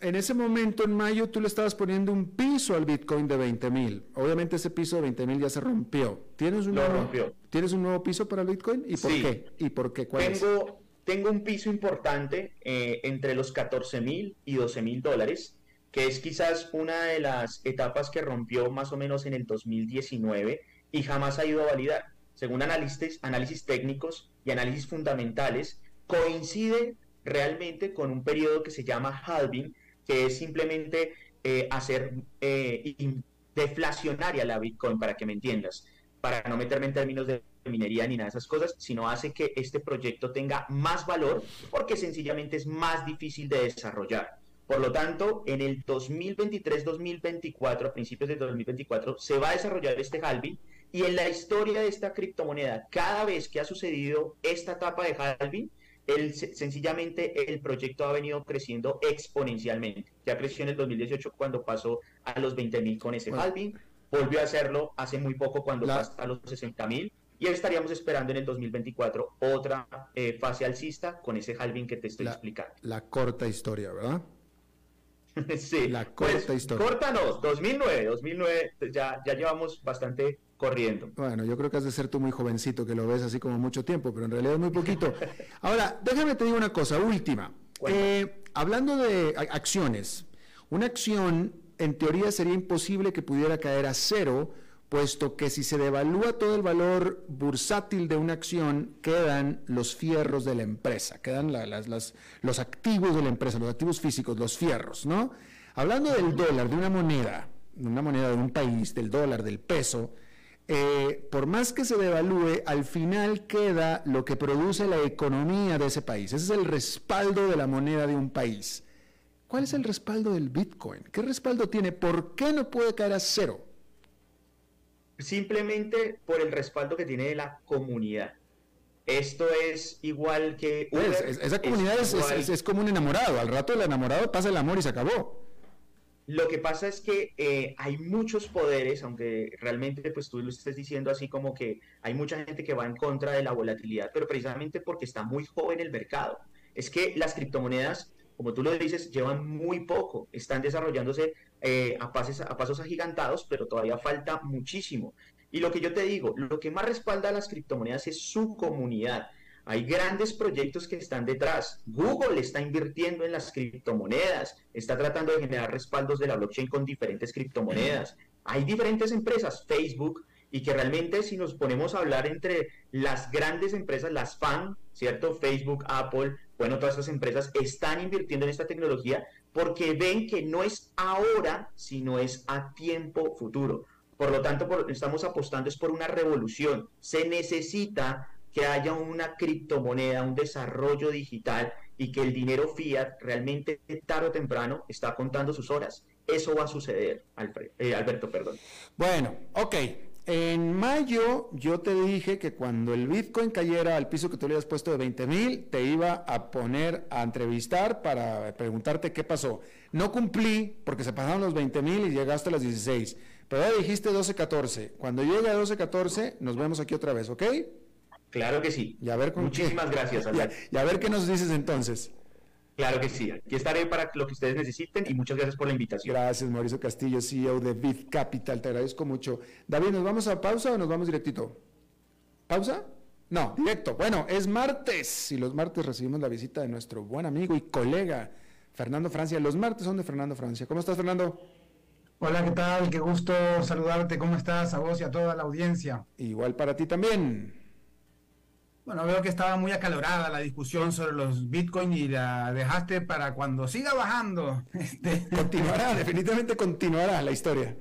en ese momento, en mayo, tú le estabas poniendo un piso al Bitcoin de 20 mil. Obviamente ese piso de 20 mil ya se rompió. ¿Tienes un, nuevo, ¿Tienes un nuevo piso para el Bitcoin? ¿Y por qué? ¿Y por qué? ¿Cuál tengo, tengo un piso importante eh, entre los 14 mil y 12 mil dólares que es quizás una de las etapas que rompió más o menos en el 2019 y jamás ha ido a validar. Según análisis, análisis técnicos y análisis fundamentales, coincide realmente con un periodo que se llama halving, que es simplemente eh, hacer eh, deflacionaria la Bitcoin, para que me entiendas, para no meterme en términos de minería ni nada de esas cosas, sino hace que este proyecto tenga más valor porque sencillamente es más difícil de desarrollar. Por lo tanto, en el 2023-2024, a principios de 2024, se va a desarrollar este halving y en la historia de esta criptomoneda, cada vez que ha sucedido esta etapa de halving, el, sencillamente el proyecto ha venido creciendo exponencialmente. Ya creció en el 2018 cuando pasó a los 20 mil con ese halving, volvió a hacerlo hace muy poco cuando pasó a los 60 mil y estaríamos esperando en el 2024 otra eh, fase alcista con ese halving que te estoy explicando. La corta historia, ¿verdad? sí. La corta pues, historia. Corta no, 2009, 2009 pues, ya, ya llevamos bastante corriendo. Bueno, yo creo que has de ser tú muy jovencito, que lo ves así como mucho tiempo, pero en realidad es muy poquito. Ahora, déjame te digo una cosa, última. Eh, hablando de acciones, una acción en teoría sería imposible que pudiera caer a cero puesto que si se devalúa todo el valor bursátil de una acción, quedan los fierros de la empresa, quedan los activos de la empresa, los activos físicos, los fierros, ¿no? Hablando del dólar, de una moneda, de una moneda de un país, del dólar, del peso, eh, por más que se devalúe, al final queda lo que produce la economía de ese país. Ese es el respaldo de la moneda de un país. ¿Cuál es el respaldo del Bitcoin? ¿Qué respaldo tiene? ¿Por qué no puede caer a cero? Simplemente por el respaldo que tiene de la comunidad. Esto es igual que... Pues, esa comunidad es, como un enamorado. Al rato el enamorado pasa el amor y se acabó. Lo que pasa es que eh, hay muchos poderes, aunque realmente pues tú lo estés diciendo así como que hay mucha gente que va en contra de la volatilidad, pero precisamente porque está muy joven el mercado. Es que las criptomonedas, como tú lo dices, llevan muy poco, están desarrollándose eh, a, pases, a pasos agigantados, pero todavía falta muchísimo. Y lo que yo te digo, lo que más respalda a las criptomonedas es su comunidad. Hay grandes proyectos que están detrás. Google está invirtiendo en las criptomonedas, está tratando de generar respaldos de la blockchain con diferentes criptomonedas. Hay diferentes empresas, Facebook, y que realmente si nos ponemos a hablar entre las grandes empresas, las FAN, ¿cierto? Facebook, Apple, bueno, todas esas empresas están invirtiendo en esta tecnología porque ven que no es ahora, sino es a tiempo futuro. Por lo tanto, estamos apostando es por una revolución. Se necesita que haya una criptomoneda, un desarrollo digital y que el dinero fiat realmente tarde o temprano está contando sus horas. Eso va a suceder, eh, Alberto, perdón. Bueno, ok. En mayo yo te dije que cuando el Bitcoin cayera al piso que tú le habías puesto de 20 mil, te iba a poner a entrevistar para preguntarte qué pasó. No cumplí porque se pasaron los 20 mil y llegaste a las 16. Pero ya dijiste 12-14. Cuando llegue a 12-14, nos vemos aquí otra vez, ¿ok? Claro que sí. Y a ver Muchísimas gracias. Y a, ver qué nos dices entonces. Claro que sí. Aquí estaré para lo que ustedes necesiten y muchas gracias por la invitación. Gracias, Mauricio Castillo, CEO de Bit Capital. Te agradezco mucho. David, ¿nos vamos a pausa o nos vamos directito? ¿Pausa? No, directo. Bueno, es martes y los martes recibimos la visita de nuestro buen amigo y colega Fernando Francia. Los martes son de Fernando Francia. ¿Cómo estás, Fernando? Hola, ¿qué tal? Qué gusto saludarte. ¿Cómo estás? A vos y a toda la audiencia. Igual para ti también. Bueno, veo que estaba muy acalorada la discusión sobre los Bitcoin y la dejaste para cuando siga bajando. Este, continuará, definitivamente continuará la historia.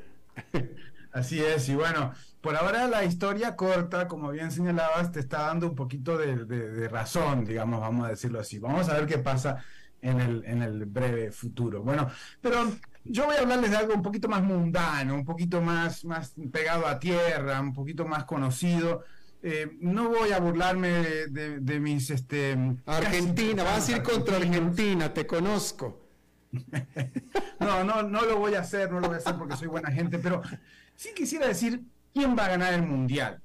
Así es, y bueno, por ahora la historia corta, como bien señalabas, te está dando un poquito de, razón, digamos, vamos a decirlo así. Vamos a ver qué pasa en el, en el breve futuro. Bueno, pero yo voy a hablarles de algo un poquito más mundano, un poquito más, más pegado a tierra, un poquito más conocido eh, no voy a burlarme de, mis... Este, Argentina, vas a ir contra Argentina, te conozco. no, no, no lo voy a hacer, no lo voy a hacer porque soy buena gente, pero sí quisiera decir quién va a ganar el Mundial.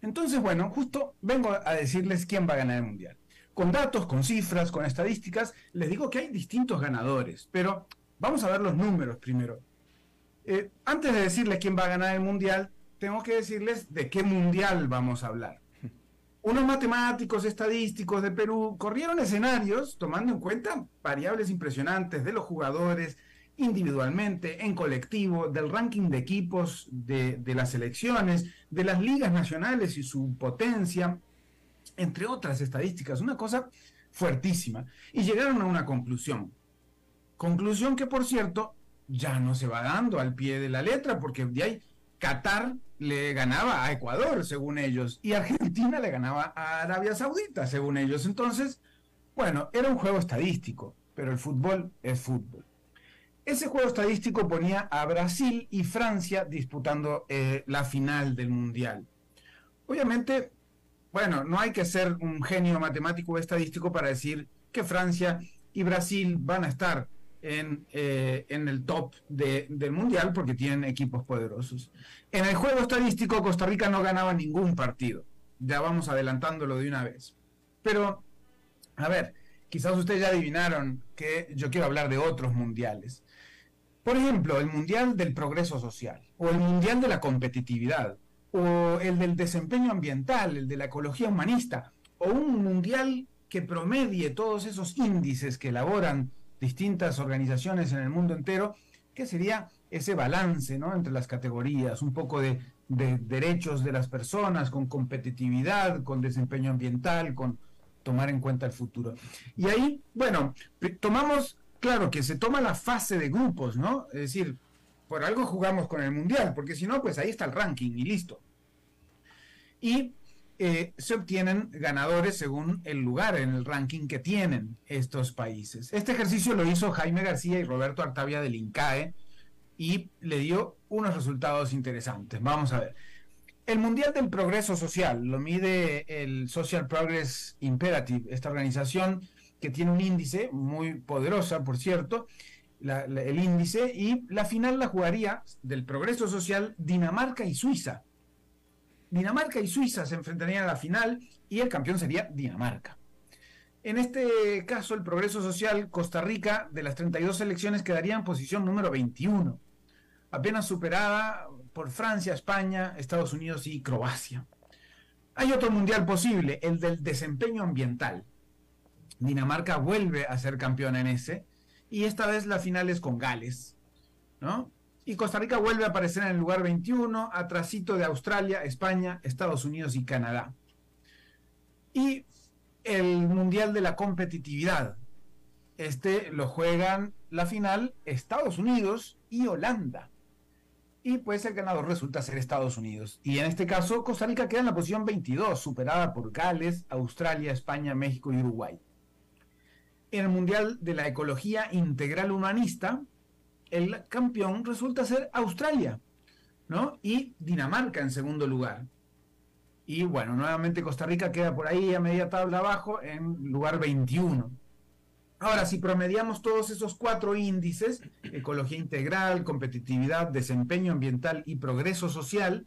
Entonces, bueno, justo vengo a decirles quién va a ganar el Mundial. Con datos, con cifras, con estadísticas, les digo que hay distintos ganadores, pero vamos a ver los números primero. Eh, antes de decirles quién va a ganar el Mundial, tengo que decirles de qué mundial vamos a hablar. Unos matemáticos estadísticos de Perú corrieron escenarios tomando en cuenta variables impresionantes de los jugadores individualmente, en colectivo, del ranking de equipos de, de las selecciones, de las ligas nacionales y su potencia, entre otras estadísticas. Una cosa fuertísima. Y llegaron a una conclusión. Conclusión que, por cierto, ya no se va dando al pie de la letra, porque de ahí Qatar le ganaba a Ecuador, según ellos, y Argentina le ganaba a Arabia Saudita, según ellos. Entonces, bueno, era un juego estadístico, pero el fútbol es fútbol. Ese juego estadístico ponía a Brasil y Francia disputando eh, la final del Mundial. Obviamente, bueno, no hay que ser un genio matemático o estadístico para decir que Francia y Brasil van a estar en, eh, en el top del mundial porque tienen equipos poderosos. En el juego estadístico, Costa Rica no ganaba ningún partido. Ya vamos adelantándolo de una vez. Pero, a ver, quizás ustedes ya adivinaron que yo quiero hablar de otros mundiales. Por ejemplo, el mundial del progreso social, o el mundial de la competitividad, o el del desempeño ambiental, el de la ecología humanista, o un mundial que promedie todos esos índices que elaboran distintas organizaciones en el mundo entero, que sería ese balance ¿no? entre las categorías, un poco de, derechos de las personas, con competitividad, con desempeño ambiental, con tomar en cuenta el futuro. Y ahí, bueno, tomamos, claro que se toma la fase de grupos, ¿no? Es decir, por algo jugamos con el Mundial, porque si no, pues ahí está el ranking y listo. Y eh, se obtienen ganadores según el lugar en el ranking que tienen estos países. Este ejercicio lo hizo Jaime García y Roberto Artavia del INCAE y le dio unos resultados interesantes. Vamos a ver. El Mundial del Progreso Social lo mide el Social Progress Imperative, esta organización que tiene un índice muy poderosa, por cierto, el índice, y la final la jugaría del Progreso Social Dinamarca y Suiza. Dinamarca y Suiza se enfrentarían a la final y el campeón sería Dinamarca. En este caso, el Progreso Social, Costa Rica, de las 32 selecciones, quedaría en posición número 21, apenas superada por Francia, España, Estados Unidos y Croacia. Hay otro mundial posible, el del desempeño ambiental. Dinamarca vuelve a ser campeona en ese, y esta vez la final es con Gales, ¿no? Y Costa Rica vuelve a aparecer en el lugar 21, atrasito de Australia, España, Estados Unidos y Canadá. Y el Mundial de la Competitividad. Este lo juegan la final Estados Unidos y Holanda. Y pues el ganador resulta ser Estados Unidos. Y en este caso Costa Rica queda en la posición 22, superada por Gales, Australia, España, México y Uruguay. En el Mundial de la Ecología Integral Humanista, el campeón resulta ser Australia, ¿no? Y Dinamarca en segundo lugar. Y bueno, nuevamente Costa Rica queda por ahí a media tabla abajo en lugar 21. Ahora, si promediamos todos esos cuatro índices, ecología integral, competitividad, desempeño ambiental y progreso social,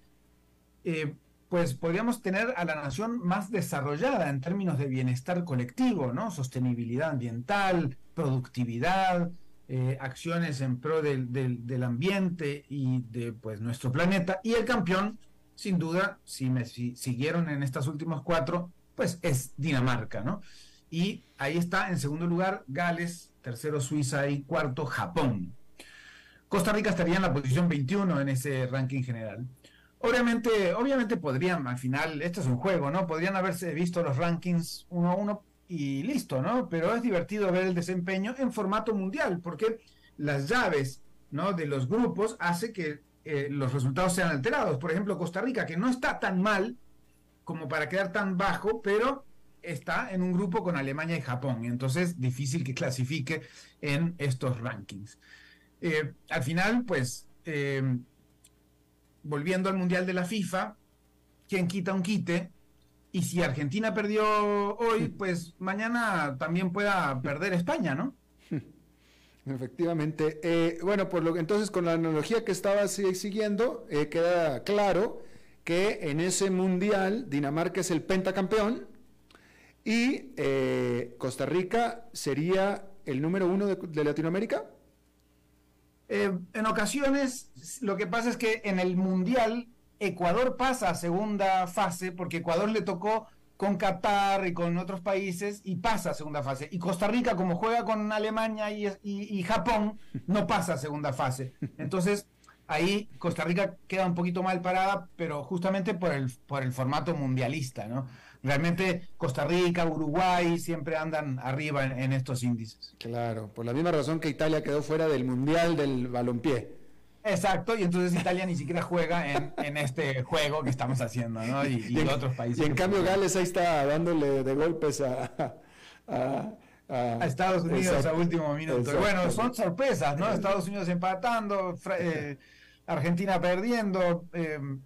eh, pues podríamos tener a la nación más desarrollada en términos de bienestar colectivo, ¿no? Sostenibilidad ambiental, productividad, eh, acciones en pro del, del, ambiente y de pues, nuestro planeta. Y el campeón sin duda, si me siguieron en estas últimas cuatro, pues es Dinamarca, ¿no? Y ahí está, en segundo lugar, Gales, tercero Suiza y cuarto Japón. Costa Rica estaría en la posición 21 en ese ranking general. Obviamente, obviamente podrían, al final, esto es un juego, ¿no? Podrían haberse visto los rankings uno a uno y listo, ¿no? Pero es divertido ver el desempeño en formato mundial, porque las llaves, ¿no? De los grupos hace que eh, los resultados sean alterados. Por ejemplo, Costa Rica, que no está tan mal como para quedar tan bajo, pero está en un grupo con Alemania y Japón, y entonces difícil que clasifique en estos rankings. Eh, al final, pues, eh, volviendo al Mundial de la FIFA, quien quita un quite, y si Argentina perdió hoy, pues mañana también pueda perder España, ¿no? Efectivamente. Eh, bueno, por lo entonces con la analogía que estaba siguiendo, eh, queda claro que en ese mundial Dinamarca es el pentacampeón y eh, Costa Rica sería el número uno de, Latinoamérica. en ocasiones lo que pasa es que en el mundial Ecuador pasa a segunda fase porque Ecuador le tocó con Qatar y con otros países y pasa a segunda fase. Y Costa Rica, como juega con Alemania y, Japón, no pasa a segunda fase. Entonces, ahí Costa Rica queda un poquito mal parada, pero justamente por el, por el formato mundialista, ¿no? Realmente Costa Rica, Uruguay siempre andan arriba en, en estos índices. Claro, por la misma razón que Italia quedó fuera del Mundial del Balompié. Exacto, y entonces Italia ni siquiera juega en, este juego que estamos haciendo, ¿no? Y, otros países. Y en cambio Gales ahí está dándole de golpes a, a, Estados Unidos a último minuto. Bueno, son sorpresas, ¿no? Estados Unidos empatando, eh, Argentina perdiendo, em,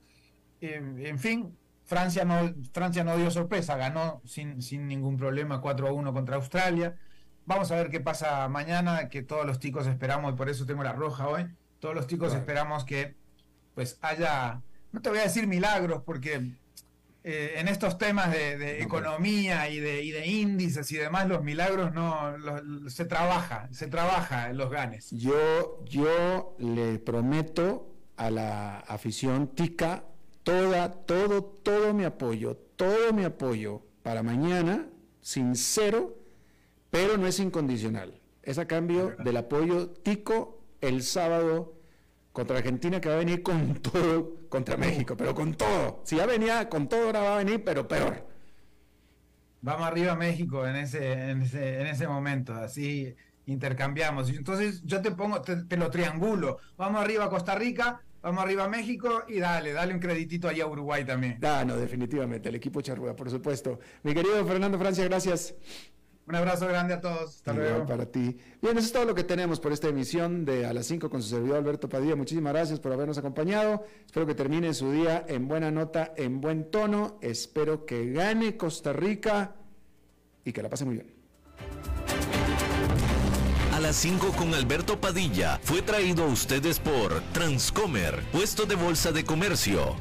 em, en fin, Francia no, Francia no dio sorpresa, ganó sin, sin ningún problema 4 a 1 contra Australia. Vamos a ver qué pasa mañana, que todos los chicos esperamos, y por eso tengo la roja hoy todos los chicos esperamos que pues haya, no te voy a decir milagros, porque eh, en estos temas de, economía y de, de, índices y demás, los milagros no se trabaja, se trabaja en los ganes. Yo, yo le prometo a la afición tica toda, todo, todo mi apoyo, todo mi apoyo para mañana, sincero, pero no es incondicional. Es a cambio del apoyo tico el sábado contra Argentina que va a venir con todo contra México, pero con todo. Si ya venía con todo, ahora va a venir, pero peor. Vamos arriba México en ese, en ese, en ese momento, así intercambiamos. Entonces yo te pongo, te, lo triangulo. Vamos arriba a Costa Rica, vamos arriba a México y dale, dale un creditito allá a Uruguay también. Ah, no, definitivamente, el equipo Charrúa, por supuesto. Mi querido Fernando Francia, gracias. Un abrazo grande a todos. Hasta Igual luego. para ti. Bien, eso es todo lo que tenemos por esta emisión de A las 5 con su servidor Alberto Padilla. Muchísimas gracias por habernos acompañado. Espero que termine su día en buena nota, en buen tono. Espero que gane Costa Rica y que la pase muy bien. A las 5 con Alberto Padilla fue traído a ustedes por Transcomer, puesto de bolsa de comercio.